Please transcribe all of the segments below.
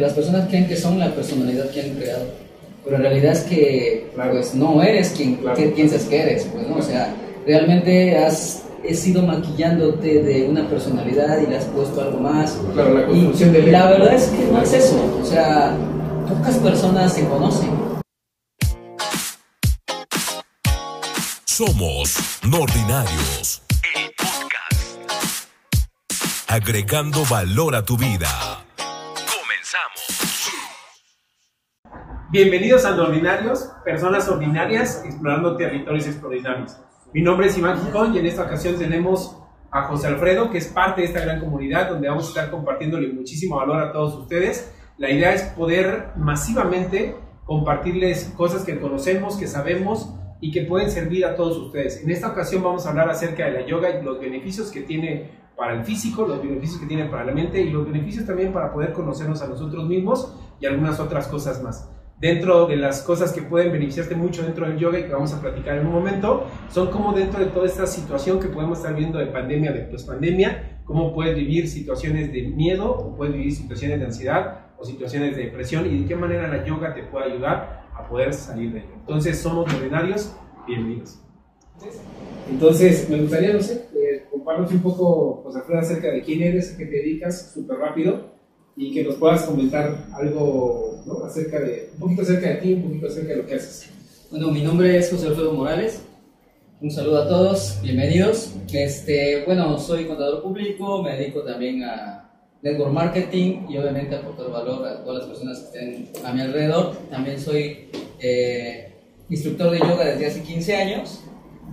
Las personas creen que son la personalidad que han creado, pero en realidad es que pues no eres quien piensas que eres, pues, ¿no? O sea, realmente has ido maquillándote de una personalidad y le has puesto algo más. Claro, la construcción de La verdad es que no es eso, o sea, pocas personas se conocen. Somos Nordinarios, el podcast. Agregando valor a tu vida. Bienvenidos a Ordinarios, personas ordinarias explorando territorios extraordinarios. Mi nombre es Iván Gijón y en esta ocasión tenemos a José Alfredo, que es parte de esta gran comunidad donde vamos a estar compartiéndole muchísimo valor a todos ustedes. La idea es poder masivamente compartirles cosas que conocemos, que sabemos y que pueden servir a todos ustedes. En esta ocasión vamos a hablar acerca de la yoga y los beneficios que tiene para el físico, los beneficios que tiene para la mente y los beneficios también para poder conocernos a nosotros mismos y algunas otras cosas más dentro de las cosas que pueden beneficiarte mucho dentro del yoga y que vamos a platicar en un momento, son como dentro de toda esta situación que podemos estar viendo de pandemia, de pandemia, cómo puedes vivir situaciones de miedo o puedes vivir situaciones de ansiedad o situaciones de depresión y de qué manera la yoga te puede ayudar a poder salir de ello. Entonces, somos ordinarios, bienvenidos. Entonces, me gustaría, no sé, eh, un poco, José Alfredo, acerca de quién eres, a qué te dedicas, súper rápido, y que nos puedas comentar algo ¿no? acerca de, un poquito acerca de ti, un poquito acerca de lo que haces. Bueno, mi nombre es José Alfredo Morales. Un saludo a todos, bienvenidos. Este, bueno, soy contador público, me dedico también a network marketing y obviamente a aportar valor a todas las personas que estén a mi alrededor. También soy eh, instructor de yoga desde hace 15 años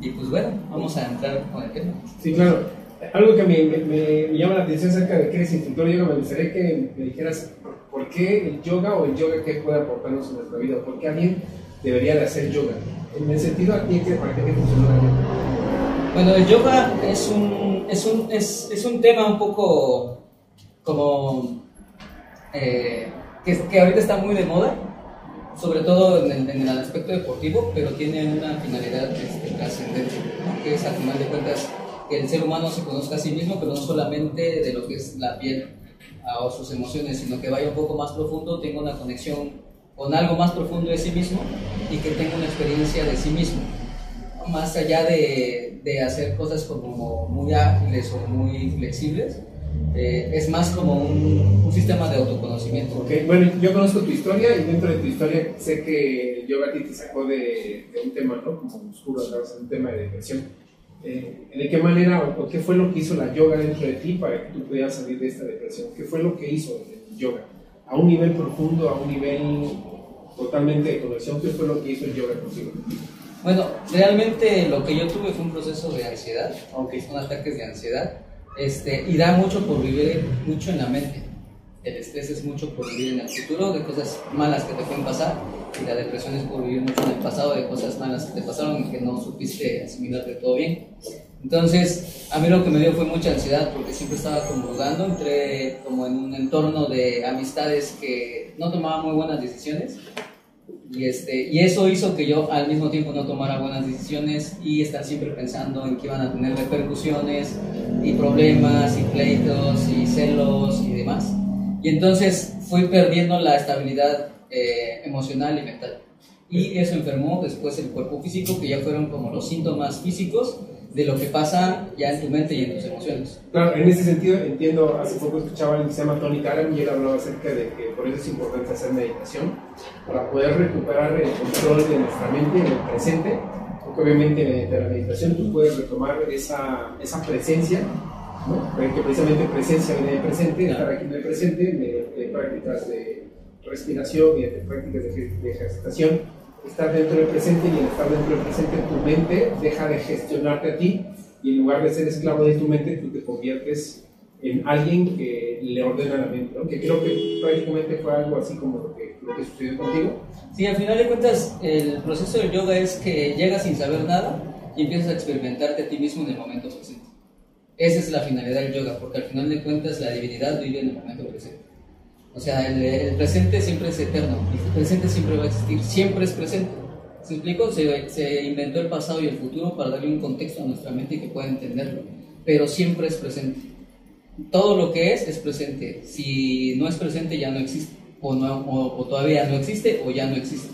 y pues bueno, vamos a entrar con el tema. Sí, claro algo que me, me, llama la atención acerca de que eres instructor de yoga, me gustaría que me dijeras por qué el yoga o el yoga qué puede aportarnos en nuestra vida, por qué alguien debería de hacer yoga. En el sentido aquí, ¿para qué funciona el yoga? Bueno, el yoga es un, es un, es, es un tema un poco como eh, que, que, ahorita está muy de moda, sobre todo en el, en el aspecto deportivo, pero tiene una finalidad este, trascendente, que es al final de cuentas que el ser humano se conozca a sí mismo, pero no solamente de lo que es la piel o sus emociones, sino que vaya un poco más profundo, tenga una conexión con algo más profundo de sí mismo y que tenga una experiencia de sí mismo. Más allá de, de hacer cosas como muy ágiles o muy flexibles, eh, es más como un, un, sistema de autoconocimiento. Okay. Bueno, yo conozco tu historia y dentro de tu historia sé que el yoga te sacó de, de, un tema, ¿no? Como oscuro, un tema de depresión eh, ¿de qué manera o qué fue lo que hizo la yoga dentro de ti para que tú pudieras salir de esta depresión? ¿Qué fue lo que hizo el yoga? A un nivel profundo, a un nivel totalmente de conexión, ¿qué fue lo que hizo el yoga contigo? Bueno, realmente lo que yo tuve fue un proceso de ansiedad, aunque son ataques de ansiedad, este, y da mucho por vivir mucho en la mente. El estrés es mucho por vivir en el futuro, de cosas malas que te pueden pasar, y la depresión es por vivir mucho en el pasado, de cosas malas que te pasaron y que no supiste asimilar de todo bien. Entonces, a mí lo que me dio fue mucha ansiedad porque siempre estaba como dudando, entré como en un entorno de amistades que no tomaban muy buenas decisiones. Y, este, y eso hizo que yo al mismo tiempo no tomara buenas decisiones y estar siempre pensando en que iban a tener repercusiones y problemas y pleitos y celos y demás. Y entonces fui perdiendo la estabilidad eh, emocional y mental. Y eso enfermó después el cuerpo físico, que ya fueron como los síntomas físicos de lo que pasa ya en tu mente y en tus emociones. Claro, en ese sentido entiendo, hace poco escuchaba alguien que se llama Tony Karam y él hablaba acerca de que por eso es importante hacer meditación, para poder recuperar el control de nuestra mente en el presente, porque obviamente mediante la meditación tú puedes retomar esa, esa presencia ¿no? que precisamente presencia viene de presente, estar aquí en el presente, de, prácticas de respiración de prácticas de, de ejercitación, estar dentro del presente y al estar dentro del presente tu mente deja de gestionarte a ti y en lugar de ser esclavo de tu mente tú te conviertes en alguien que le ordena la mente, que creo que prácticamente fue algo así como lo que, lo que sucedió contigo. Sí, al final de cuentas el proceso del yoga es que llegas sin saber nada y empiezas a experimentarte a ti mismo en el momento presente. Esa es la finalidad del yoga, porque al final de cuentas la divinidad vive en el momento presente. O sea, el, presente siempre es eterno, el presente siempre va a existir, siempre es presente. ¿Se explico? Se, se, inventó el pasado y el futuro para darle un contexto a nuestra mente y que pueda entenderlo, pero siempre es presente. Todo lo que es es presente. Si no es presente ya no existe. o, no, o, todavía no existe o ya no existe.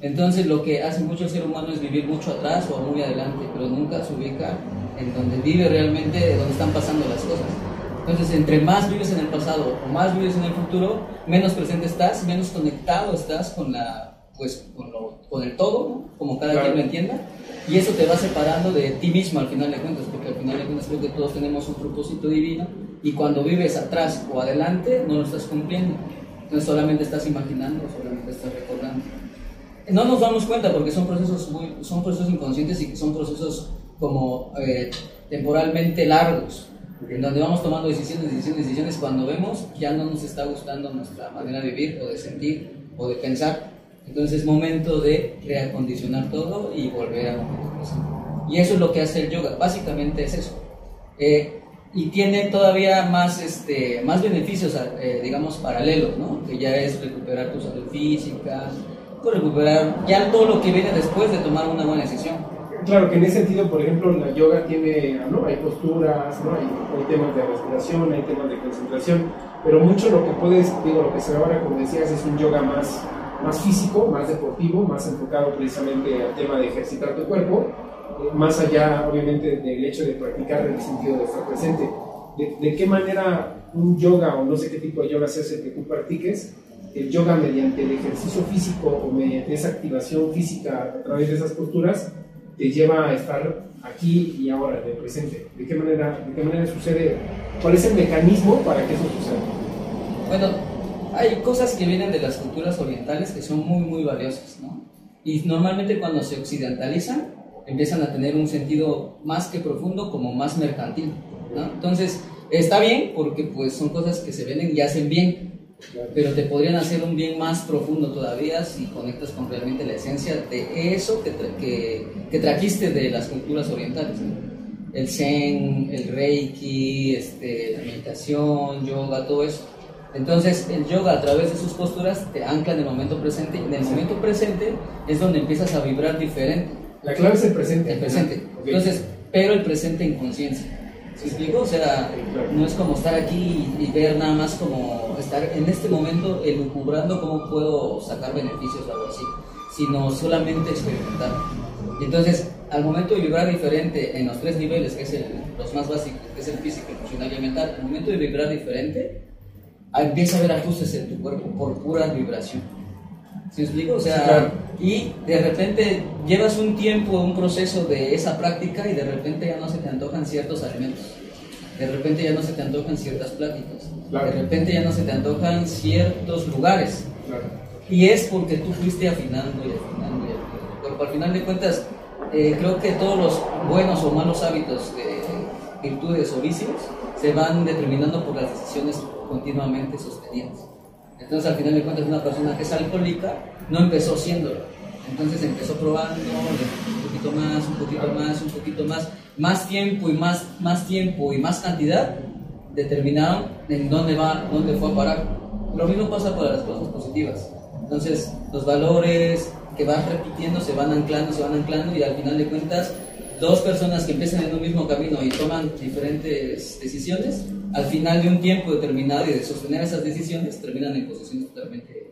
Entonces lo que hace mucho el ser humano es vivir mucho atrás o muy adelante, pero nunca se ubica en donde vive realmente, donde están pasando las cosas. Entonces, entre más vives en el pasado o más vives en el futuro, menos presente estás, menos conectado estás con la pues con, lo, con el todo, como cada quien lo entienda, y eso te va separando de ti mismo al final de cuentas, porque al final de cuentas creo que todos tenemos un propósito divino, y cuando vives atrás o adelante no lo estás cumpliendo, entonces solamente estás imaginando, solamente estás recordando. No nos damos cuenta porque son procesos, muy, son procesos inconscientes y son procesos como eh, temporalmente largos, en donde vamos tomando decisiones, decisiones, decisiones, cuando vemos ya no nos está gustando nuestra manera de vivir o de sentir o de pensar, entonces es momento de reacondicionar todo y volver a presente. Y eso es lo que hace el yoga, básicamente es eso. Eh, y tiene todavía más, este, más beneficios, eh, digamos, paralelos, ¿no? Que ya es recuperar tu salud física, recuperar ya todo lo que viene después de tomar una buena decisión. Claro que en ese sentido, por ejemplo, la yoga tiene, ¿no? Hay posturas, ¿no? Hay, temas de respiración, hay temas de concentración, pero mucho lo que puedes, digo, lo que se ve ahora, como decías, es un yoga más más físico, más deportivo, más enfocado precisamente al tema de ejercitar tu cuerpo, eh, más allá obviamente del hecho de practicar en el sentido de estar presente. De, qué manera un yoga o no sé qué tipo de yoga se hace que tú practiques? El yoga mediante el ejercicio físico o mediante esa activación física a través de esas posturas te lleva a estar aquí y ahora, en el presente. ¿De qué manera, de qué manera sucede? ¿Cuál es el mecanismo para que eso suceda? Bueno, hay cosas que vienen de las culturas orientales que son muy, muy valiosas, ¿no? Y normalmente cuando se occidentalizan, empiezan a tener un sentido más que profundo, como más mercantil, ¿no? Entonces, está bien porque pues son cosas que se venden y hacen bien, pero te podrían hacer un bien más profundo todavía si conectas con realmente la esencia de eso que, que, que trajiste de las culturas orientales, El Zen, el Reiki, este, la meditación, yoga, todo eso entonces, el yoga a través de sus posturas te ancla en el momento presente y en el momento presente es donde empiezas a vibrar diferente. La clave es el presente. El presente. Entonces, pero el presente en conciencia. ¿Se explico? O sea, no es como estar aquí y, ver nada más como estar en este momento elucubrando cómo puedo sacar beneficios o algo así, sino solamente experimentar. Entonces, al momento de vibrar diferente en los tres niveles, que es el, los más básicos, que es el físico, emocional y mental, al momento de vibrar diferente, empieza a haber ajustes en tu cuerpo por pura vibración. ¿Sí explico? O sea, y de repente llevas un tiempo, un proceso de esa práctica y de repente ya no se te antojan ciertos alimentos. De repente ya no se te antojan ciertas pláticas. De repente ya no se te antojan ciertos lugares. Y es porque tú fuiste afinando y afinando y afinando. Pero al final de cuentas, eh, creo que todos los buenos o malos hábitos de virtudes o vicios se van determinando por las decisiones continuamente sostenidas. Entonces, al final de cuentas, una persona que es alcohólica no empezó siéndolo. Entonces empezó probando un poquito más, un poquito más, un poquito más, más tiempo y más, más tiempo y más cantidad determinaron en dónde va, dónde fue a parar. Lo mismo pasa para las cosas positivas. Entonces, los valores que vas repitiendo se van anclando, se van anclando y al final de cuentas, dos personas que empiezan en un mismo camino y toman diferentes decisiones, al final de un tiempo determinado y de sostener esas decisiones, terminan en posiciones totalmente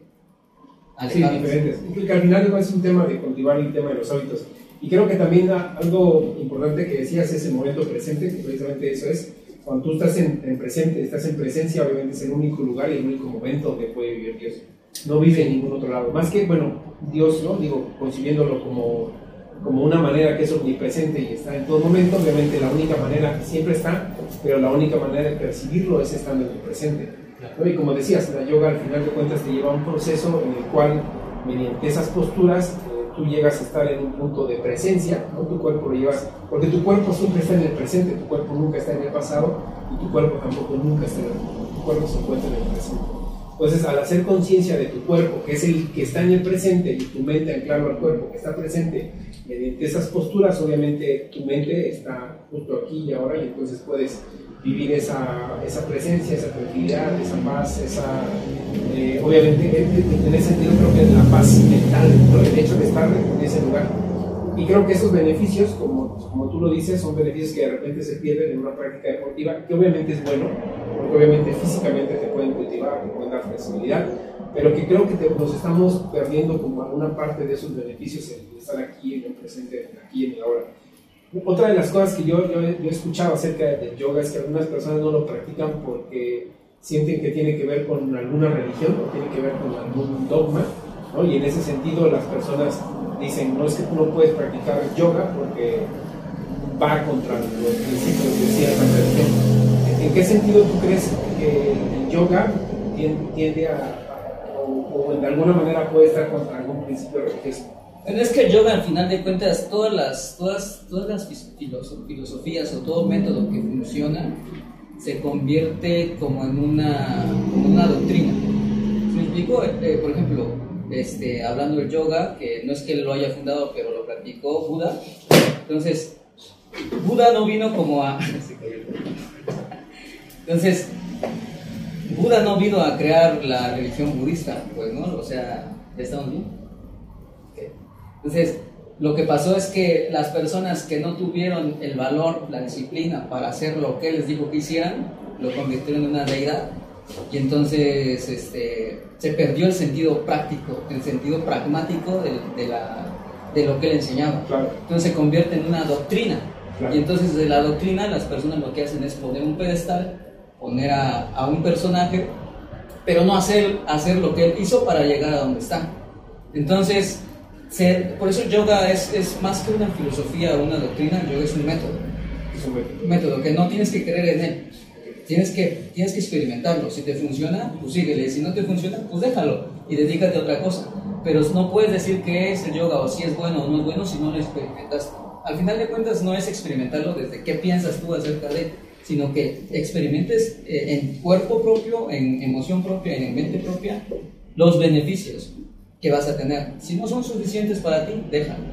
alejadas. Sí, diferentes. Que al final es un tema de cultivar el tema de los hábitos. Y creo que también algo importante que decías es el momento presente, que precisamente eso es. Cuando tú estás en, en presente, estás en presencia, obviamente es el único lugar y el único momento donde puede vivir Dios. No vive en ningún otro lado. Más que, bueno, Dios, ¿no? Digo, concibiéndolo como como una manera que es omnipresente y está en todo momento, obviamente la única manera que siempre está, pero la única manera de percibirlo es estando en el presente. Y como decías, la yoga al final de cuentas te lleva a un proceso en el cual, mediante esas posturas, eh, tú llegas a estar en un punto de presencia, ¿no? tu cuerpo lo llevas, porque tu cuerpo siempre está en el presente, tu cuerpo nunca está en el pasado y tu cuerpo tampoco nunca está en el tu cuerpo se encuentra en el presente. Entonces, al hacer conciencia de tu cuerpo, que es el que está en el presente, y tu mente anclarlo al cuerpo que está presente, mediante esas posturas, obviamente tu mente está justo aquí y ahora, y entonces puedes vivir esa, esa presencia, esa tranquilidad, esa paz, esa, eh, obviamente, en ese sentido creo que la paz mental, el hecho de estar en ese lugar. Y creo que esos beneficios, como, como tú lo dices, son beneficios que de repente se pierden en una práctica deportiva, que obviamente es bueno, porque obviamente físicamente te pueden cultivar, te pueden dar flexibilidad, pero que creo que nos estamos perdiendo como alguna parte de esos beneficios de estar aquí en el presente, aquí en el ahora. Otra de las cosas que yo, yo, he escuchado acerca del yoga es que algunas personas no lo practican porque sienten que tiene que ver con alguna religión o tiene que ver con algún dogma, ¿no? y en ese sentido las personas dicen, no es que tú no puedes practicar yoga porque va contra los principios de cierta religión. ¿En qué sentido tú crees que el yoga tiende a, o, de alguna manera puede estar contra algún principio religioso? Pero es que el yoga, al final de cuentas, todas las, todas, todas las filosofías o todo método que funciona se convierte como en una, una doctrina. ¿Me explico? Eh, por ejemplo, este, hablando del yoga, que no es que lo haya fundado, pero lo practicó Buda. Entonces, Buda no vino como a... Entonces, Buda no vino a crear la religión budista, pues, ¿no? O sea, ¿estamos bien? Entonces, lo que pasó es que las personas que no tuvieron el valor, la disciplina para hacer lo que él les dijo que hicieran, lo convirtieron en una deidad. Y entonces este, se perdió el sentido práctico, el sentido pragmático de, de, la, de lo que él enseñaba. Entonces se convierte en una doctrina. Y entonces de la doctrina las personas lo que hacen es poner un pedestal, poner a, a un personaje, pero no hacer, hacer lo que él hizo para llegar a donde está. Entonces, por eso el yoga es, es, más que una filosofía o una doctrina, el yoga es un método. Es un método que no tienes que creer en él. Tienes que, tienes que experimentarlo. Si te funciona, pues síguele. Si no te funciona, pues déjalo y dedícate a otra cosa. Pero no puedes decir qué es el yoga o si es bueno o no es bueno si no lo experimentas. Al final de cuentas no es experimentarlo desde qué piensas tú acerca de sino que experimentes eh, en cuerpo propio, en emoción propia, en mente propia, los beneficios que vas a tener. Si no son suficientes para ti, déjalo.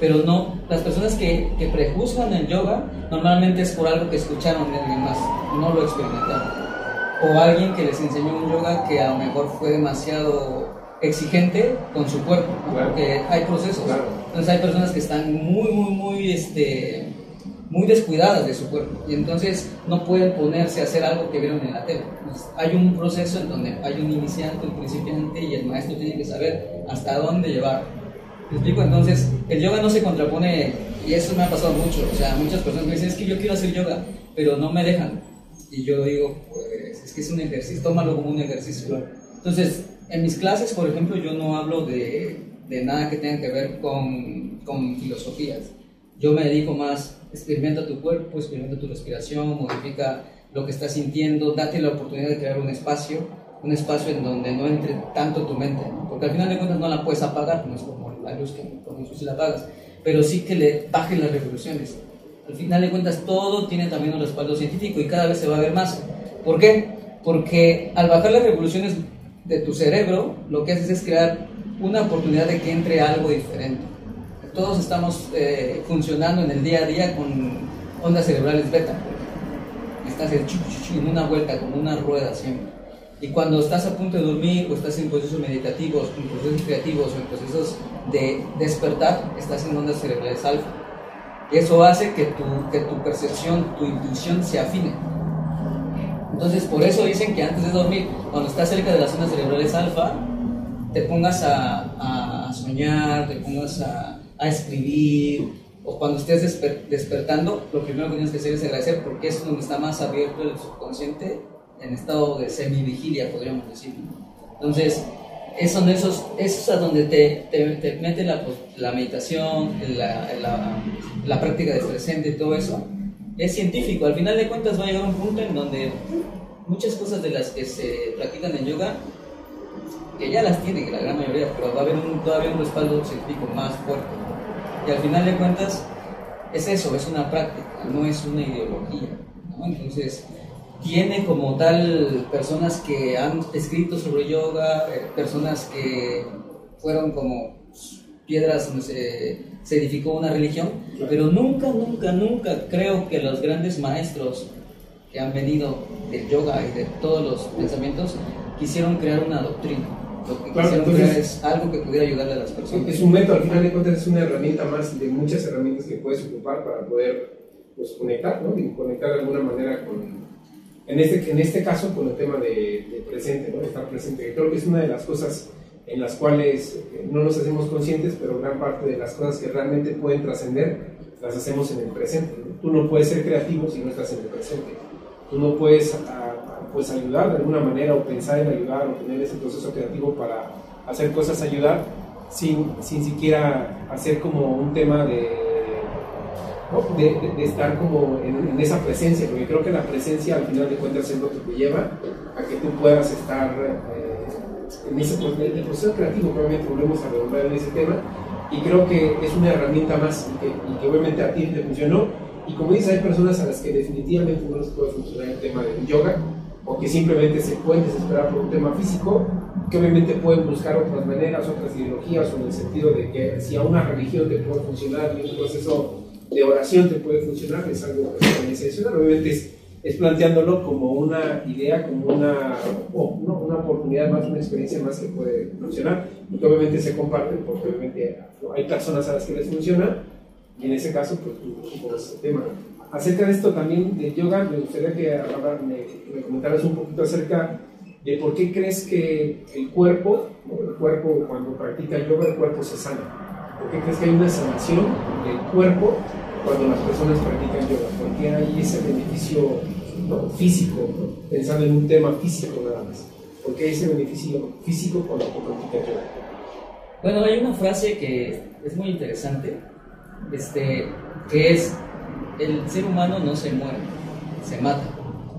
Pero no, las personas que, que prejuzgan el yoga normalmente es por algo que escucharon de alguien más, no lo experimentaron. O alguien que les enseñó un yoga que a lo mejor fue demasiado exigente con su cuerpo, porque hay procesos. Entonces hay personas que están muy, muy, muy, este, muy descuidadas de su cuerpo y entonces no pueden ponerse a hacer algo que vieron en la tele. hay un proceso en donde hay un iniciante, un principiante y el maestro tiene que saber hasta dónde llevar. ¿Me explico? Entonces, el yoga no se contrapone, y eso me ha pasado mucho, o sea, muchas personas me dicen, es que yo quiero hacer yoga, pero no me dejan. Y yo digo, pues es que es un ejercicio, tómalo como un ejercicio. Entonces, en mis clases, por ejemplo, yo no hablo de, de nada que tenga que ver con, con filosofías. Yo me dedico más experimenta tu cuerpo, experimenta tu respiración, modifica lo que estás sintiendo, date la oportunidad de crear un espacio, un espacio en donde no entre tanto tu mente, porque al final de cuentas no la puedes apagar, no es como la luz que con si la apagas, pero sí que le bajen las revoluciones. Al final de cuentas todo tiene también un respaldo científico y cada vez se va a ver más. ¿Por qué? Porque al bajar las revoluciones de tu cerebro, lo que haces es crear una oportunidad de que entre algo diferente todos estamos eh, funcionando en el día a día con ondas cerebrales beta. Estás en una vuelta, como una rueda siempre. Y cuando estás a punto de dormir o estás en procesos meditativos, en procesos creativos o en procesos de despertar, estás en ondas cerebrales alfa. Eso hace que tu, que tu percepción, tu intuición se afine. Entonces, por eso dicen que antes de dormir, cuando estás cerca de las ondas cerebrales alfa, te pongas a, a soñar, te pongas a, a escribir, o cuando estés despertando, lo primero que tienes que hacer es agradecer porque es donde está más abierto el subconsciente en estado de semivigilia, podríamos decir. Entonces, es, son esos, es a donde te, te, mete la, pues, la meditación, la, la, la, práctica de presente todo eso. Es científico, al final de cuentas va a llegar un punto en donde muchas cosas de las que se practican en yoga que ya las tiene la gran mayoría, pero va a haber un, todavía un respaldo científico más fuerte. Y al final de cuentas, es eso, es una práctica, no es una ideología. Entonces, tiene como tal personas que han escrito sobre yoga, eh, personas que fueron como piedras donde se, se edificó una religión, pero nunca, nunca, nunca creo que los grandes maestros que han venido del yoga y de todos los pensamientos quisieron crear una doctrina lo que claro, entonces, es algo que pudiera ayudarle a las personas. Es un método, al final de cuentas es una herramienta más de muchas herramientas que puedes ocupar para poder pues, conectar, ¿no? Y conectar de alguna manera con, En este, en este caso, con el tema de, presente, ¿no? estar presente, creo que es una de las cosas en las cuales eh, no nos hacemos conscientes, pero gran parte de las cosas que realmente pueden trascender las hacemos en el presente. Tú no puedes ser creativo si no estás en el presente. Tú no puedes pues ayudar de alguna manera o pensar en ayudar o tener ese proceso creativo para hacer cosas ayudar sin, sin siquiera hacer como un tema de, de, estar como en, esa presencia, porque creo que la presencia al final de cuentas es lo que te lleva a que tú puedas estar eh, en ese el proceso creativo, probablemente volvemos a redondar en ese tema, y creo que es una herramienta más y que, y que obviamente a ti te funcionó. Y como dices, hay personas a las que definitivamente no les puede funcionar el tema del yoga, o que simplemente se pueden desesperar por un tema físico, que obviamente pueden buscar otras maneras, otras ideologías, o en el sentido de que si a una religión te puede funcionar y un proceso de oración te puede funcionar, es algo que se. Obviamente es, planteándolo como una idea, como una, una oportunidad más, una experiencia más que puede funcionar, y que obviamente se comparte, porque obviamente hay personas a las que les funciona, y en ese caso, pues tú, ese tema acerca de esto también de yoga, me gustaría que me, comentaras un poquito acerca de por qué crees que el cuerpo, el cuerpo cuando practica yoga, el cuerpo se sana. ¿Por qué crees que hay una sanación del cuerpo cuando las personas practican yoga? ¿Por qué hay ese beneficio físico, pensando en un tema físico nada más? ¿Por qué hay ese beneficio físico cuando practica yoga? Bueno, hay una frase que es muy interesante, este, que es el ser humano no se muere, se mata.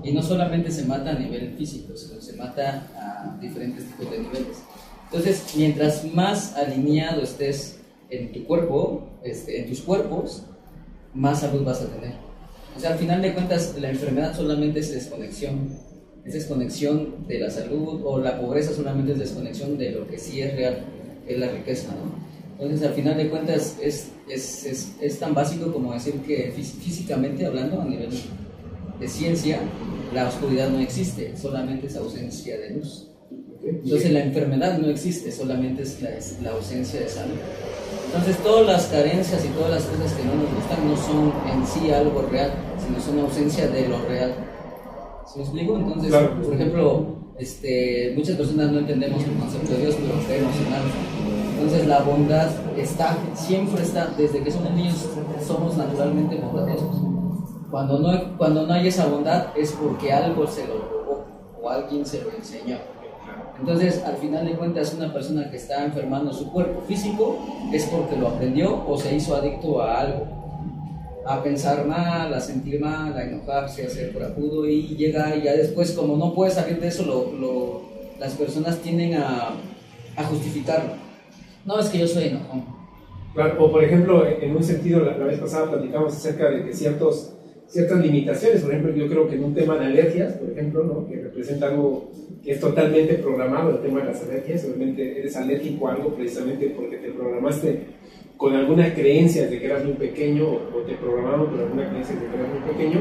Y no solamente se mata a nivel físico, sino se mata a diferentes tipos de niveles. Entonces, mientras más alineado estés en tu cuerpo, este, en tus cuerpos, más salud vas a tener. O sea, al final de cuentas, la enfermedad solamente es desconexión. Es desconexión de la salud o la pobreza solamente es desconexión de lo que sí es real, es la riqueza, ¿no? Entonces, al final de cuentas, es, es, es, es tan básico como decir que físicamente hablando, a nivel de ciencia, la oscuridad no existe, solamente es ausencia de luz. Entonces, la enfermedad no existe, solamente es la, la ausencia de salud. Entonces, todas las carencias y todas las cosas que no nos gustan no son en sí algo real, sino son ausencia de lo real. ¿Se me explico? Entonces, por ejemplo, este, muchas personas no entendemos el concepto de Dios, pero creemos en algo entonces la bondad está, siempre está, desde que somos niños somos naturalmente bondadosos. Cuando no, cuando no hay esa bondad es porque algo se lo robó o alguien se lo enseñó. Entonces, al final de cuentas, una persona que está enfermando su cuerpo físico es porque lo aprendió o se hizo adicto a algo. A pensar mal, a sentir mal, a enojarse, a ser corajudo y llega y ya después, como no puede salir de eso, lo, las personas tienden a, a justificarlo no, es que yo soy enojón. Claro, o por ejemplo, en un sentido, la, vez pasada platicamos acerca de que ciertos, ciertas limitaciones, por ejemplo, yo creo que en un tema de alergias, por ejemplo, ¿no? que representa algo que es totalmente programado, el tema de las alergias, obviamente eres alérgico a algo precisamente porque te programaste con alguna creencia de que eras muy pequeño o te programaron con alguna creencia de que eras muy pequeño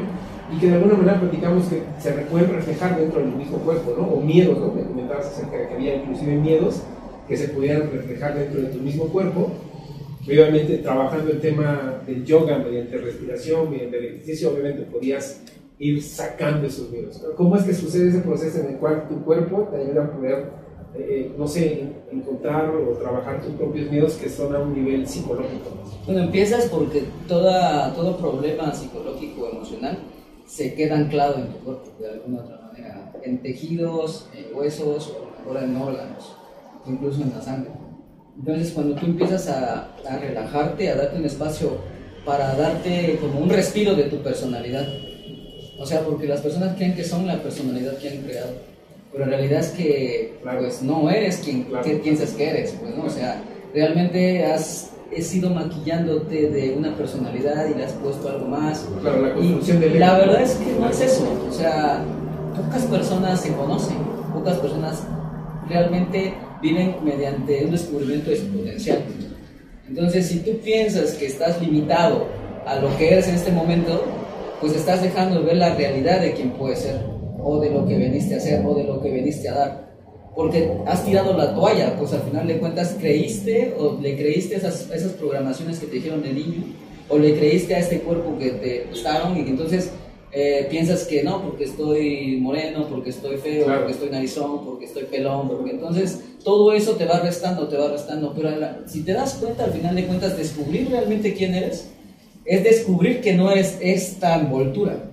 y que de alguna manera platicamos que se pueden reflejar dentro del mismo cuerpo, ¿no? O miedos, ¿no? Me comentabas acerca de que había inclusive miedos que se pudieran reflejar dentro de tu mismo cuerpo. Obviamente, trabajando el tema del yoga mediante respiración, mediante el ejercicio, obviamente podías ir sacando esos miedos. ¿Cómo es que sucede ese proceso en el cual tu cuerpo te ayuda a poder, eh, no sé, encontrar o trabajar tus propios miedos que son a un nivel psicológico? Bueno, empiezas porque toda, todo problema psicológico, emocional, se queda anclado en tu cuerpo de alguna otra manera, en tejidos, en huesos o en órganos incluso en la sangre. Entonces cuando tú empiezas a, a, relajarte, a darte un espacio para darte como un respiro de tu personalidad, o sea, porque las personas creen que son la personalidad que han creado, pero en realidad es que pues no eres quien piensas que eres, pues no, o sea, realmente has he sido maquillándote de una personalidad y le has puesto algo más. Claro, la construcción y La verdad es que no es eso. O sea, pocas personas se conocen, pocas personas realmente viven mediante un descubrimiento de su potencial. Entonces, si tú piensas que estás limitado a lo que eres en este momento, pues estás dejando de ver la realidad de quién puedes ser, o de lo que veniste a hacer, o de lo que veniste a dar. Porque has tirado la toalla, pues al final de cuentas creíste o le creíste esas, esas programaciones que te dijeron de niño, o le creíste a este cuerpo que te gustaron y que entonces eh, piensas que no, porque estoy moreno, porque estoy feo, porque estoy narizón, porque estoy pelón, porque entonces todo eso te va restando, te va restando, pero si te das cuenta, al final de cuentas, descubrir realmente quién eres, es descubrir que no eres esta envoltura,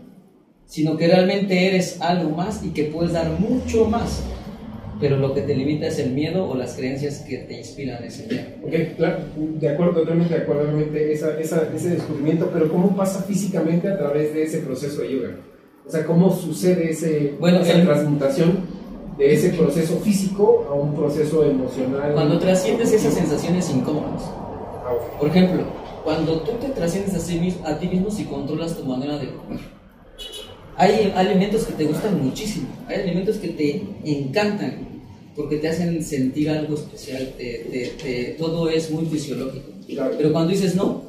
sino que realmente eres algo más y que puedes dar mucho más pero lo que te limita es el miedo o las creencias que te inspiran ese miedo. Ok, claro, de acuerdo, totalmente de acuerdo, obviamente, esa, esa, ese descubrimiento, pero ¿cómo pasa físicamente a través de ese proceso de yoga? O sea, ¿cómo sucede ese, bueno, esa transmutación de ese proceso físico a un proceso emocional? Cuando trasciendes esas sensaciones incómodas. Ah, Por ejemplo, cuando tú te trasciendes a, sí mismo, a ti mismo si controlas tu manera de comer hay alimentos que te gustan muchísimo, hay alimentos que te encantan porque te hacen sentir algo especial, te, todo es muy fisiológico. Pero cuando dices no,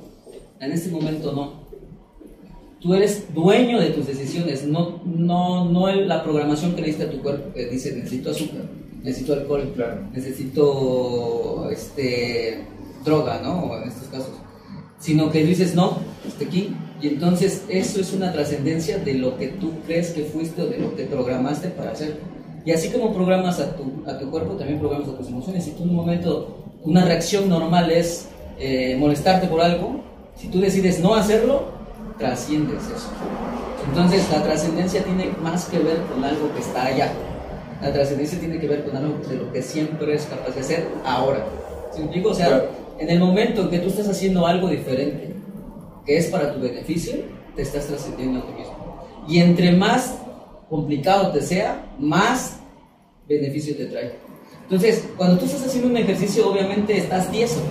en este momento no. Tú eres dueño de tus decisiones, no, no, no la programación que le diste a tu cuerpo que dice necesito azúcar, necesito alcohol, necesito este, droga, ¿no? En estos casos. Sino que dices no, este aquí, y entonces eso es una trascendencia de lo que tú crees que fuiste o de lo que programaste para hacer. Y así como programas a tu, a tu cuerpo, también programas a tus emociones. Si tú en un momento, una reacción normal es eh, molestarte por algo, si tú decides no hacerlo, trasciendes eso. Entonces la trascendencia tiene más que ver con algo que está allá. La trascendencia tiene que ver con algo de lo que siempre es capaz de hacer ahora. ¿Sí O sea, en el momento en que tú estás haciendo algo diferente, que es para tu beneficio, te estás trascendiendo a ti mismo. Y entre más complicado te sea, más beneficio te trae. Entonces, cuando tú estás haciendo un ejercicio, obviamente estás tieso.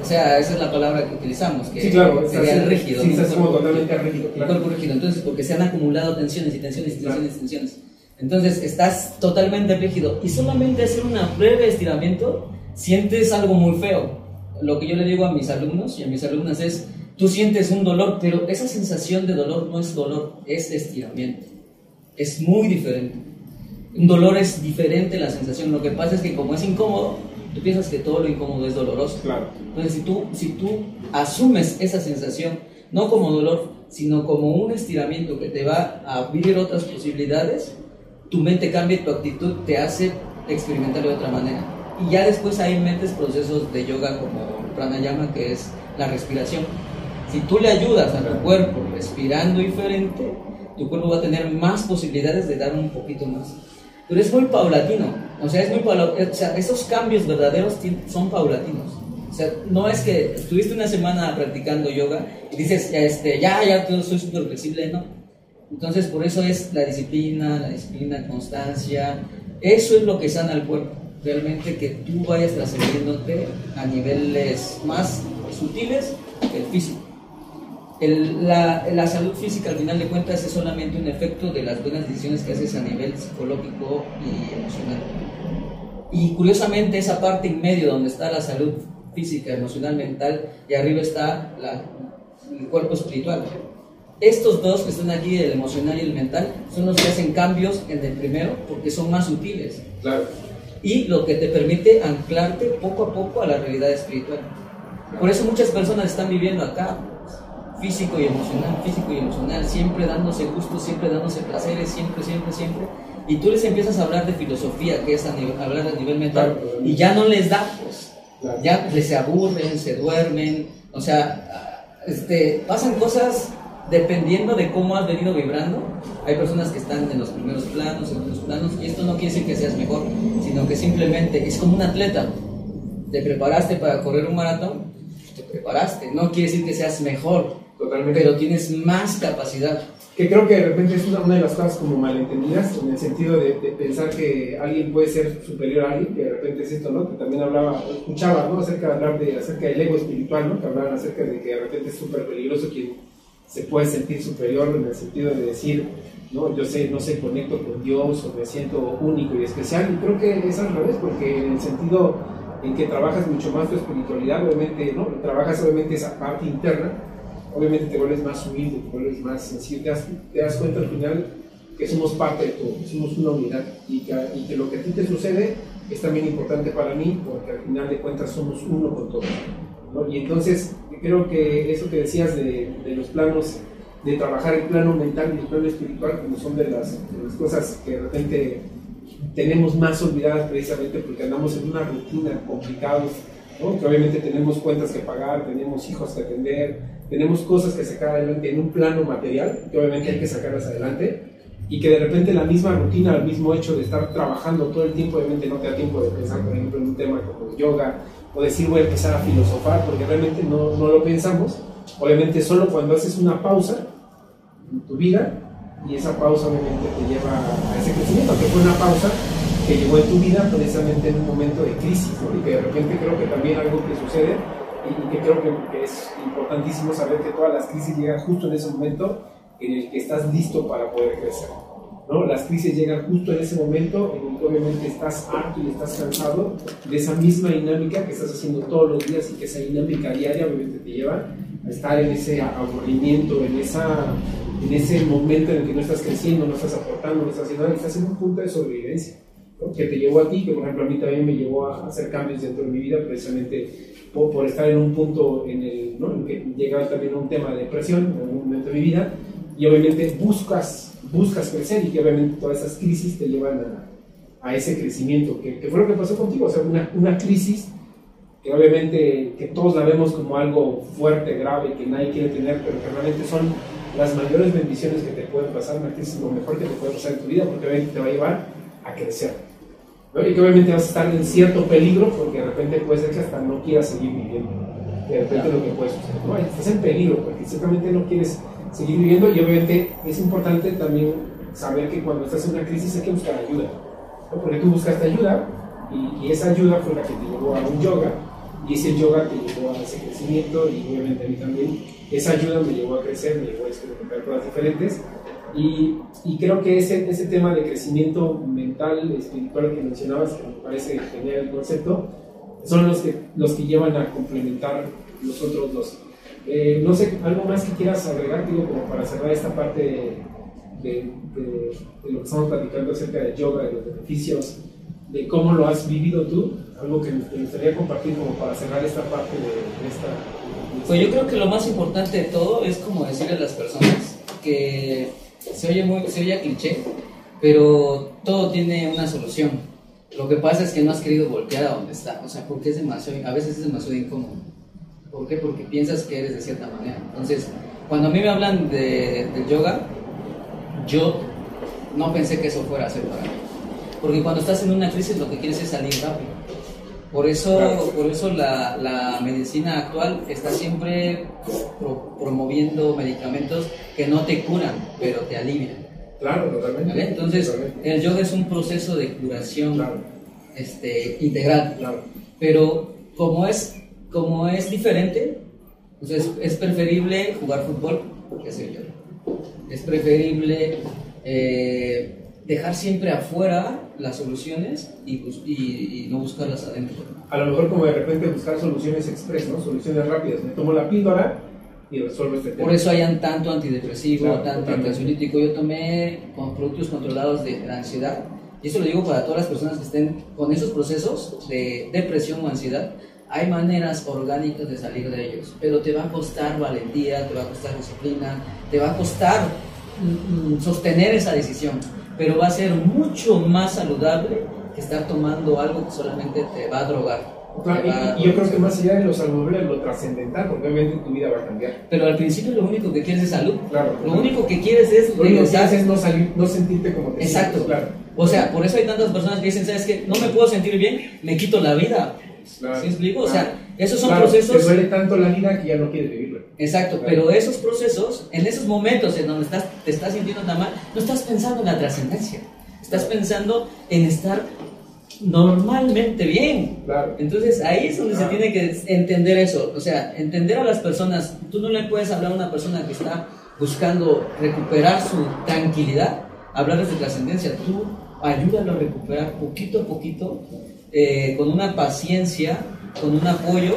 O sea, esa es la palabra que utilizamos, que sí, claro, sería rígido. Sí, estás como totalmente rígido. Claro. cuerpo rígido. Entonces, porque se han acumulado tensiones y tensiones y tensiones y tensiones. Entonces, estás totalmente rígido. Y solamente hacer un breve estiramiento, sientes algo muy feo. Lo que yo le digo a mis alumnos y a mis alumnas es, Tú sientes un dolor, pero esa sensación de dolor no es dolor, es estiramiento. Es muy diferente. Un dolor es diferente la sensación. Lo que pasa es que como es incómodo, tú piensas que todo lo incómodo es doloroso. Claro. Entonces, si tú, si tú asumes esa sensación, no como dolor, sino como un estiramiento que te va a abrir otras posibilidades, tu mente cambia y tu actitud te hace experimentar de otra manera. Y ya después ahí metes procesos de yoga como pranayama, que es la respiración si tú le ayudas a tu cuerpo respirando diferente, tu cuerpo va a tener más posibilidades de dar un poquito más. Pero es muy paulatino, o sea, es muy o sea, esos cambios verdaderos son paulatinos. O sea, no es que estuviste una semana practicando yoga y dices, este, ya, ya, soy súper flexible, no. Entonces, por eso es la disciplina, la disciplina, constancia, eso es lo que sana al cuerpo. Realmente que tú vayas trascendiéndote a niveles más sutiles que el físico la, la, salud física al final de cuentas es solamente un efecto de las buenas decisiones que haces a nivel psicológico y emocional. Y curiosamente esa parte en medio donde está la salud física, emocional, mental, y arriba está la, el cuerpo espiritual. Estos dos que están aquí, el emocional y el mental, son los que hacen cambios en el primero porque son más sutiles. Claro. Y lo que te permite anclarte poco a poco a la realidad espiritual. Por eso muchas personas están viviendo acá, físico y emocional, físico y emocional, siempre dándose gusto, siempre dándose placeres, siempre, siempre, siempre. Y tú les empiezas a hablar de filosofía, que es hablar a nivel mental, y ya no les da, pues. Ya se aburren, se duermen, o sea, este, pasan cosas dependiendo de cómo has venido vibrando. Hay personas que están en los primeros planos, en los planos, y esto no quiere decir que seas mejor, sino que simplemente es como un atleta. Te preparaste para correr un maratón, te preparaste, no quiere decir que seas mejor, Totalmente. Pero tienes más capacidad. Que creo que de repente es una, de las cosas como malentendidas, en el sentido de, pensar que alguien puede ser superior a alguien, que de repente es esto, ¿no? Que también hablaba, escuchaba, ¿no? Acerca de hablar de, acerca del ego espiritual, ¿no? Que hablaban acerca de que de repente es súper peligroso quien se puede sentir superior en el sentido de decir, ¿no? Yo sé, no sé, conecto con Dios o me siento único y especial. Y creo que es al revés, porque en el sentido en que trabajas mucho más tu espiritualidad, obviamente, ¿no? Trabajas obviamente esa parte interna obviamente te vuelves más humilde, te vuelves más sencillo, te das, cuenta al final que somos parte de todo, somos una unidad y que, lo que a ti te sucede es también importante para mí porque al final de cuentas somos uno con todo. Y entonces creo que eso que decías de, los planos de trabajar el plano mental y el plano espiritual, como son de las, cosas que de repente tenemos más olvidadas precisamente porque andamos en una rutina complicados, ¿no? que obviamente tenemos cuentas que pagar, tenemos hijos que atender, tenemos cosas que sacar adelante en un plano material, que obviamente hay que sacarlas adelante, y que de repente la misma rutina, el mismo hecho de estar trabajando todo el tiempo, obviamente no te da tiempo de pensar, por ejemplo, en un tema como yoga, o decir voy a empezar a filosofar, porque realmente no, no lo pensamos, obviamente solo cuando haces una pausa en tu vida, y esa pausa obviamente te lleva a ese crecimiento, que fue una pausa que llegó en tu vida precisamente en un momento de crisis, y que de repente creo que también algo que sucede, y que creo que, es importantísimo saber que todas las crisis llegan justo en ese momento, en el que estás listo para poder crecer. ¿no? Las crisis llegan justo en ese momento en el que obviamente estás harto y estás cansado de esa misma dinámica que estás haciendo todos los días y que esa dinámica diaria obviamente te lleva a estar en ese aburrimiento, en, esa, en ese momento en el que no estás creciendo, no estás aportando, no estás haciendo nada, estás en un punto de sobrevivencia. que te llevó a ti, que por ejemplo a mí también me llevó a hacer cambios dentro de mi vida precisamente por, estar en un punto en el ¿no? en que llegaba también a un tema de depresión en algún momento de mi vida y obviamente buscas, buscas crecer y que obviamente todas esas crisis te llevan a, a ese crecimiento, que, que, fue lo que pasó contigo, o sea, una, una, crisis que obviamente que todos la vemos como algo fuerte, grave, que nadie quiere tener, pero que realmente son las mayores bendiciones que te pueden pasar, una crisis lo mejor que te puede pasar en tu vida, porque obviamente te va a llevar a crecer. Y que obviamente vas a estar en cierto peligro, porque de repente puede ser que hasta no quieras seguir viviendo. De repente lo que puede suceder, no, estás en peligro, porque simplemente no quieres seguir viviendo y obviamente es importante también saber que cuando estás en una crisis hay que buscar ayuda, porque tú buscaste ayuda y, y, esa ayuda fue la que te llevó a un yoga y ese yoga te llevó a ese crecimiento y obviamente a mí también. Esa ayuda me llevó a crecer, me llevó a experimentar cosas diferentes y, y, creo que ese, ese tema de crecimiento mental, espiritual que mencionabas, que me parece genial el concepto, son los que, los que llevan a complementar los otros dos. Eh, no sé, algo más que quieras agregar, digo, como para cerrar esta parte de, de, lo que estamos platicando acerca de yoga, de los beneficios, de cómo lo has vivido tú, algo que me gustaría compartir como para cerrar esta parte de, esta... pues yo creo que lo más importante de todo es como decirle a las personas que se oye, muy, se oye cliché, pero todo tiene una solución. Lo que pasa es que no has querido voltear a donde está, o sea, porque es demasiado, a veces es demasiado incómodo. ¿Por qué? Porque piensas que eres de cierta manera. Entonces, cuando a mí me hablan de, del yoga, yo no pensé que eso fuera a ser para mí. Porque cuando estás en una crisis lo que quieres es salir rápido. Por eso, por eso la, la, medicina actual está siempre promoviendo medicamentos que no te curan, pero te alivian. Claro, totalmente. Entonces, el yoga es un proceso de curación este, integral. Claro. Pero como es como es diferente, pues es, preferible jugar fútbol que hacer yoga. Es preferible eh, dejar siempre afuera las soluciones y, y, no buscarlas adentro. A lo mejor como de repente buscar soluciones express, ¿no? Soluciones rápidas. Me tomo la píldora y resuelvo este tema. Por eso hayan tanto antidepresivo, tanto antiansiolítico. Yo tomé con productos controlados de, ansiedad. Y eso lo digo para todas las personas que estén con esos procesos de depresión o ansiedad hay maneras orgánicas de salir de ellos, pero te va a costar valentía, te va a costar disciplina, te va a costar mm, mm, sostener esa decisión, pero va a ser mucho más saludable que estar tomando algo que solamente te va a drogar. y, yo creo que más allá de lo saludable, lo trascendental, porque obviamente tu vida va a cambiar. Pero al principio lo único que quieres es salud. Claro. Lo único que quieres es... Lo único que es no, salir, no sentirte como te Exacto. claro. O sea, por eso hay tantas personas que dicen, ¿sabes qué? No me puedo sentir bien, me quito la vida. Claro, ¿Sí explico? O sea, esos son procesos. Te duele tanto la vida que ya no quieres vivirlo. Exacto, pero esos procesos, en esos momentos en donde estás, te estás sintiendo tan mal, no estás pensando en la trascendencia. Estás pensando en estar normalmente bien. Claro. Entonces ahí es donde se tiene que entender eso. O sea, entender a las personas. Tú no le puedes hablar a una persona que está buscando recuperar su tranquilidad, hablarles de trascendencia. Tú ayúdalo a recuperar poquito a poquito eh, con una paciencia, con un apoyo,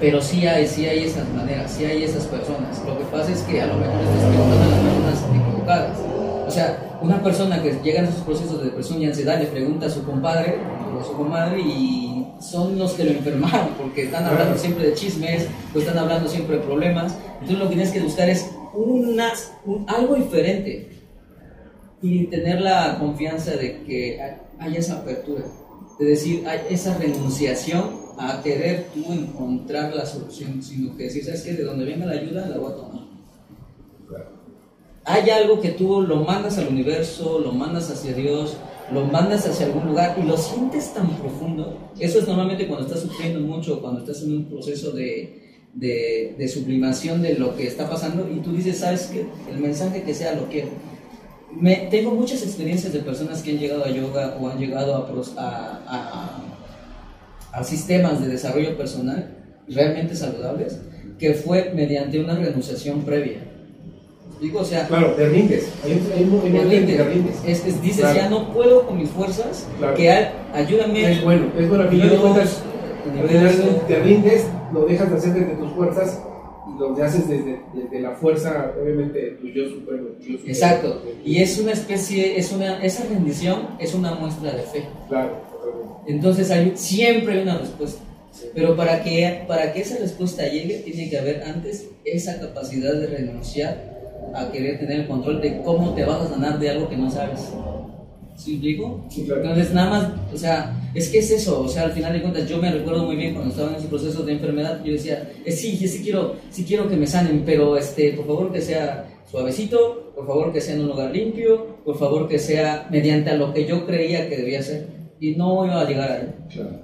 pero sí hay, sí hay esas maneras, sí hay esas personas. Lo que pasa es que a lo mejor estás preguntando a las personas equivocadas. O sea, una persona que llega a esos procesos de depresión y ansiedad le pregunta a su compadre o a su comadre y son los que lo enfermaron porque están hablando siempre de chismes o están hablando siempre de problemas. Entonces lo que tienes que buscar es una, algo diferente y tener la confianza de que haya esa apertura, de decir, hay esa renunciación a querer tú encontrar la solución, sino que si sabes que de donde venga la ayuda la voy a tomar. Hay algo que tú lo mandas al universo, lo mandas hacia Dios, lo mandas hacia algún lugar y lo sientes tan profundo. Eso es normalmente cuando estás sufriendo mucho, cuando estás en un proceso de, de, de sublimación de lo que está pasando y tú dices, sabes que el mensaje que sea lo quiero. Me, tengo muchas experiencias de personas que han llegado a yoga o han llegado a, a, a, a sistemas de desarrollo personal realmente saludables, que fue mediante una renunciación previa. Digo, o sea, claro, te rindes. Hay un, hay un te rindes. Es, es, dices, ya no puedo con mis fuerzas, que ayúdame. Es bueno, es bueno. Al final de cuentas, te rindes, lo dejas de hacer desde tus fuerzas y lo haces desde, desde la fuerza, obviamente, tu yo supremo. Exacto. Y es una especie, es una, esa rendición es una muestra de fe. Claro. Entonces hay, siempre hay una respuesta. Pero para que, para que esa respuesta llegue, tiene que haber antes esa capacidad de renunciar a querer tener el control de cómo te vas a sanar de algo que no sabes. ¿Sí digo? Entonces, nada más, o sea, es que es eso, o sea, al final de cuentas, yo me recuerdo muy bien cuando estaba en ese proceso de enfermedad, yo decía, eh, sí, sí quiero, sí quiero que me sanen, pero este, por favor que sea suavecito, por favor que sea en un lugar limpio, por favor que sea mediante a lo que yo creía que debía ser. Y no iba a llegar ahí.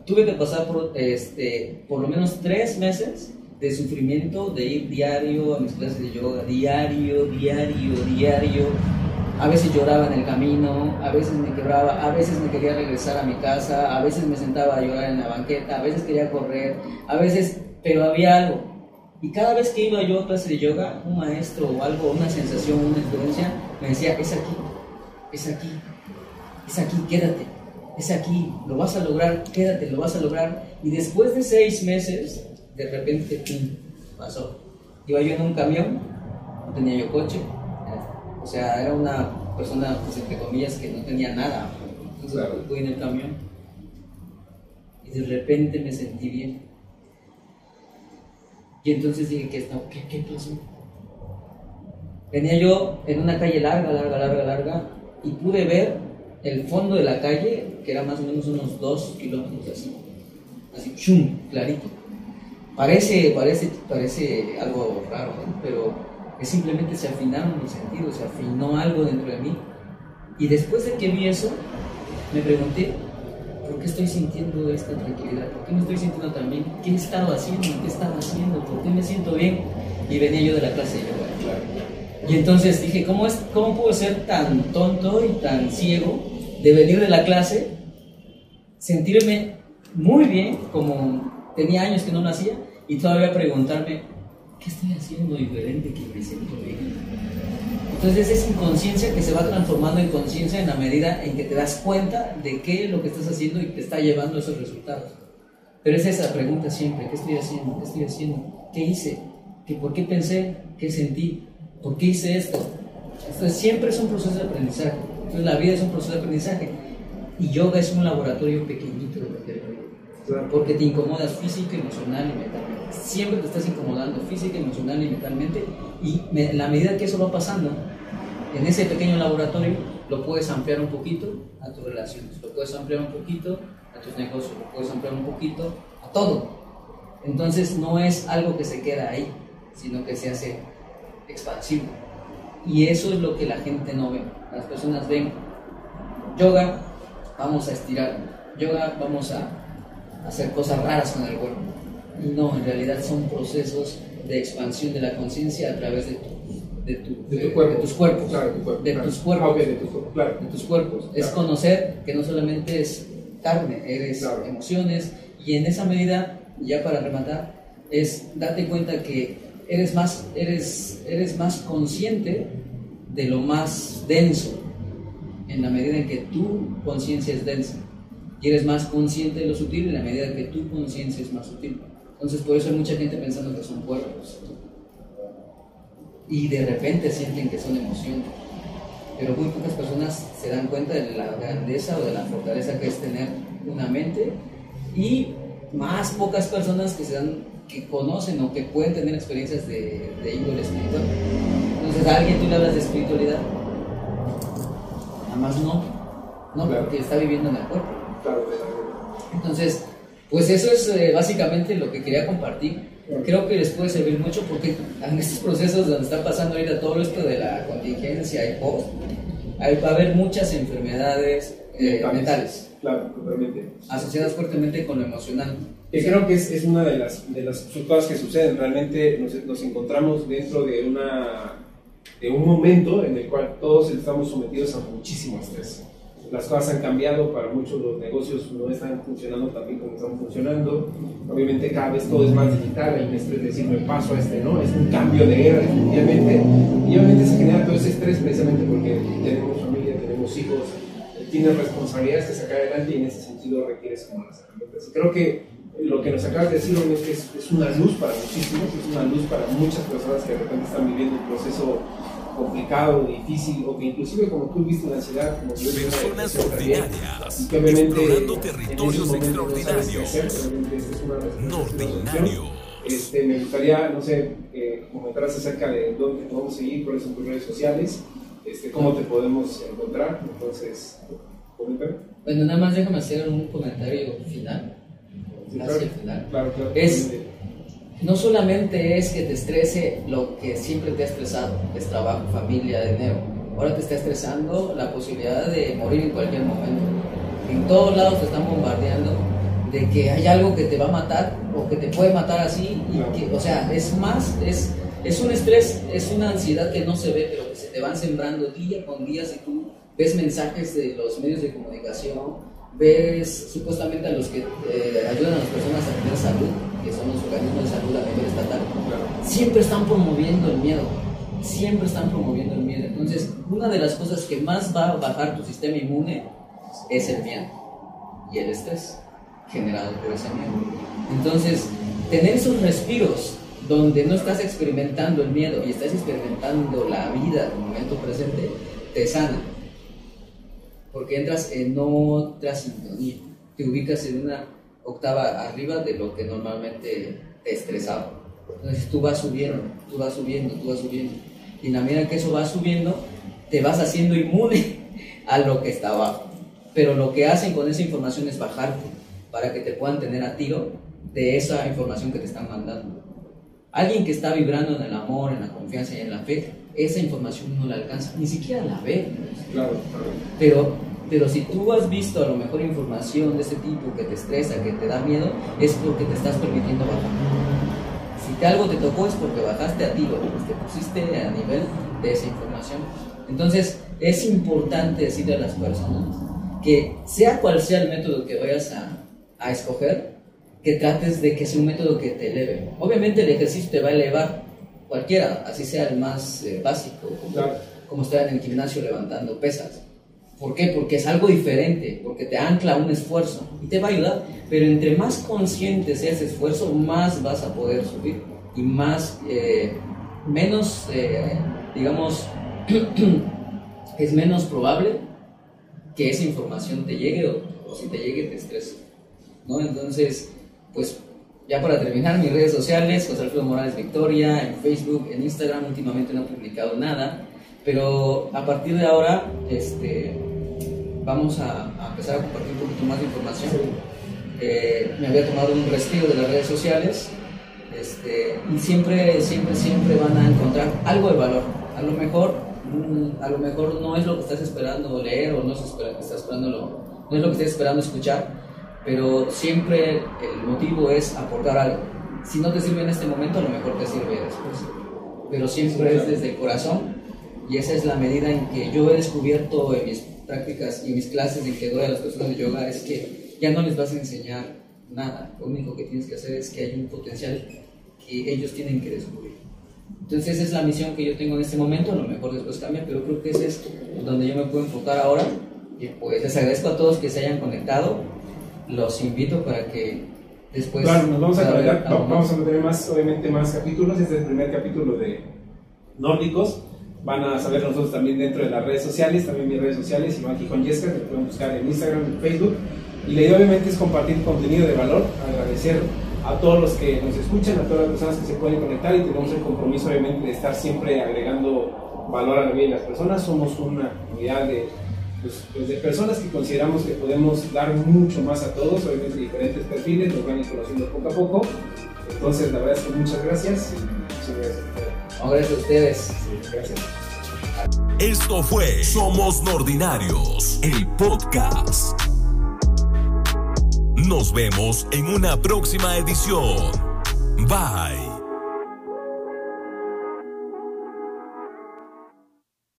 Tuve que pasar por, este, por lo menos tres meses de sufrimiento, de ir diario a mis clases de yoga, diario, diario, diario. A veces lloraba en el camino, a veces me quebraba, a veces me quería regresar a mi casa, a veces me sentaba a llorar en la banqueta, a veces quería correr, a veces, pero había algo. Y cada vez que iba yo a clase de yoga, un maestro o algo, una sensación, una experiencia, me decía, es aquí, es aquí, es aquí, quédate, es aquí, lo vas a lograr, quédate, lo vas a lograr. Y después de seis meses, de repente, pasó. Iba yo en un camión, no tenía yo coche, o sea, era una persona, pues, entre comillas, que no tenía nada. Entonces fui en el camión y de repente me sentí bien. Y entonces dije, ¿qué, está, qué, qué pasó? Venía yo en una calle larga, larga, larga, larga, y pude ver el fondo de la calle, que era más o menos unos dos kilómetros así, así, chum, clarito. Parece, parece, parece algo raro, pero es simplemente se afinaron los sentidos, se afinó algo dentro de mí. Y después de que vi eso, me pregunté, ¿por qué estoy sintiendo esta tranquilidad? ¿Por qué me estoy sintiendo tan bien? ¿Qué he estado haciendo? ¿Qué estaba haciendo? ¿Por qué me siento bien? Y venía yo de la clase de yoga. Y entonces dije, ¿cómo, es, ¿cómo puedo ser tan tonto y tan ciego de venir de la clase, sentirme muy bien como tenía años que no lo hacía y todavía preguntarme, ¿qué estoy haciendo diferente que me siento bien? Entonces es inconsciencia que se va transformando en conciencia en la medida en que te das cuenta de qué es lo que estás haciendo y te está llevando a esos resultados. Pero es esa pregunta siempre, ¿qué estoy haciendo? ¿Qué estoy haciendo? ¿Qué hice? ¿Qué, ¿Por qué pensé? ¿Qué sentí? ¿Por qué hice esto? Entonces siempre es un proceso de aprendizaje. Entonces la vida es un proceso de aprendizaje. Y yoga es un laboratorio pequeñito de porque te incomodas física, emocional y mentalmente. Siempre te estás incomodando física, emocional y mentalmente. Y la medida que eso va pasando, en ese pequeño laboratorio, lo puedes ampliar un poquito a tus relaciones, lo puedes ampliar un poquito a tus negocios, lo puedes ampliar un poquito a todo. Entonces no es algo que se queda ahí, sino que se hace expansivo. Y eso es lo que la gente no ve. Las personas ven yoga, vamos a estirar. Yoga, vamos a hacer cosas raras con el cuerpo. Y no, en realidad son procesos de expansión de la conciencia a través de, de, tu, de, tus cuerpos. de, tus cuerpos de tus cuerpos. Es conocer que no solamente es carne, eres emociones. Y en esa medida, ya para rematar, es darte cuenta que eres más, eres, eres más consciente de lo más denso, en la medida en que tu conciencia es densa y eres más consciente de lo sutil en la medida que tu conciencia es más sutil. Entonces por eso hay mucha gente pensando que son cuerpos. Y de repente sienten que son emociones. Pero muy pocas personas se dan cuenta de la grandeza o de la fortaleza que es tener una mente. Y más pocas personas que, se dan, que conocen o que pueden tener experiencias de, de índole espiritual. Entonces a alguien tú le hablas de espiritualidad, nada más no, no, porque está viviendo en el cuerpo. Claro, Entonces, pues eso es eh, básicamente lo que quería compartir. Creo que les puede servir mucho porque en estos procesos donde está pasando ahorita todo esto de la contingencia y post, va a haber muchas enfermedades eh, mentales. Claro, totalmente. Asociadas fuertemente con lo emocional. Y creo que es, es, una de las, de las cosas que suceden. Realmente nos, nos, encontramos dentro de, una, de un momento en el cual todos estamos sometidos a muchísimo estrés las cosas han cambiado, para muchos los negocios no están funcionando tan bien como están funcionando. Obviamente cada vez todo es más digital, hay un estrés de decir, me paso a este, ¿no? Es un cambio de era, definitivamente. Y obviamente se genera todo ese estrés precisamente porque tenemos familia, tenemos hijos, tienes responsabilidades que sacar adelante y en ese sentido requieres como las herramientas. Creo que lo que nos acabas de decir es que es, es una luz para muchísimos, es una luz para muchas personas que de repente están viviendo un proceso complicado, difícil, o que inclusive como tú viste la ansiedad, como yo Personas ordinarias, y que obviamente explorando territorios extraordinarios. No ordinario. Este, me gustaría, no sé, eh, comentaras acerca de dónde te podemos seguir, cuáles son tus redes sociales, este, cómo te podemos encontrar. Entonces, coméntame. Bueno, nada más déjame hacer un comentario final. Claro. Claro, claro, es, no solamente es que te estrese lo que siempre te ha estresado, es trabajo, familia, dinero. Ahora te está estresando la posibilidad de morir en cualquier momento. En todos lados te están bombardeando de que hay algo que te va a matar o que te puede matar así. Y que, o sea, es más, es, es un estrés, es una ansiedad que no se ve, pero que se te van sembrando día con día si tú ves mensajes de los medios de comunicación, ves supuestamente a los que eh, ayudan a las personas a tener salud, que son los organismos de salud a nivel estatal, siempre están promoviendo el miedo, siempre están promoviendo el miedo. Entonces, una de las cosas que más va a bajar tu sistema inmune es el miedo y el estrés generado por ese miedo. Entonces, tener esos respiros donde no estás experimentando el miedo y estás experimentando la vida el momento presente, te sana porque entras en otra sintonía, te ubicas en una octava arriba de lo que normalmente te estresaba. Entonces tú vas subiendo, tú vas subiendo, tú vas subiendo. Y en la medida que eso va subiendo, te vas haciendo inmune a lo que está abajo. Pero lo que hacen con esa información es bajarte para que te puedan tener a tiro de esa información que te están mandando. Alguien que está vibrando en el amor, en la confianza y en la fe, esa información no la alcanza, ni siquiera la ve. Claro, Pero, pero si tú has visto a lo mejor información de ese tipo que te estresa, que te da miedo, es porque te estás permitiendo bajar. Si te algo te tocó es porque bajaste a tiro, te pusiste a nivel de esa información. Entonces, es importante decirle a las personas que sea cual sea el método que vayas a, a escoger, que trates de que sea un método que te eleve. Obviamente el ejercicio te va a elevar, cualquiera, así sea el más eh, básico, como, estar en el gimnasio levantando pesas. ¿Por qué? Porque es algo diferente, porque te ancla un esfuerzo y te va a ayudar, pero entre más consciente sea ese esfuerzo, más vas a poder subir y más, eh, menos, eh, digamos, es menos probable que esa información te llegue o, o si te llegue te estrese. ¿no? Entonces, pues ya para terminar, mis redes sociales, José Alfredo Morales Victoria, en Facebook, en Instagram, últimamente no he publicado nada, pero a partir de ahora este, vamos a, empezar a compartir un poquito más de información. Eh, me había tomado un respiro de las redes sociales este, y siempre, siempre, siempre van a encontrar algo de valor. A lo mejor, mm, a lo mejor no es lo que estás esperando leer o no es, estás esperando no es lo que estás esperando escuchar, pero siempre el motivo es aportar algo. Si no te sirve en este momento, a lo mejor te sirve después. Pero siempre es desde el corazón y esa es la medida en que yo he descubierto en mis prácticas y mis clases en que doy a las personas de yoga, es que ya no les vas a enseñar nada. Lo único que tienes que hacer es que hay un potencial que ellos tienen que descubrir. Entonces esa es la misión que yo tengo en este momento, a lo mejor después cambia, pero creo que es esto, donde yo me puedo enfocar ahora. Y pues les agradezco a todos que se hayan conectado los invito para que después... Claro, nos vamos a conectar, vamos a tener más, obviamente más capítulos, este es el primer capítulo de Nórdicos, van a saber nosotros también dentro de las redes sociales, también mis redes sociales, Iván Gijón Yesca, me pueden buscar en Instagram, en Facebook, y la idea obviamente es compartir contenido de valor, agradecer a todos los que nos escuchan, a todas las personas que se pueden conectar y tenemos el compromiso obviamente de estar siempre agregando valor a la vida de las personas. Somos una comunidad de, pues, pues, de personas que consideramos que podemos dar mucho más a todos, obviamente diferentes perfiles, nos van a ir conociendo poco a poco. Entonces, la verdad es que muchas gracias y muchas gracias. gracias a ustedes. gracias. Esto fue Somos Nordinarios, el podcast. Nos vemos en una próxima edición. Bye.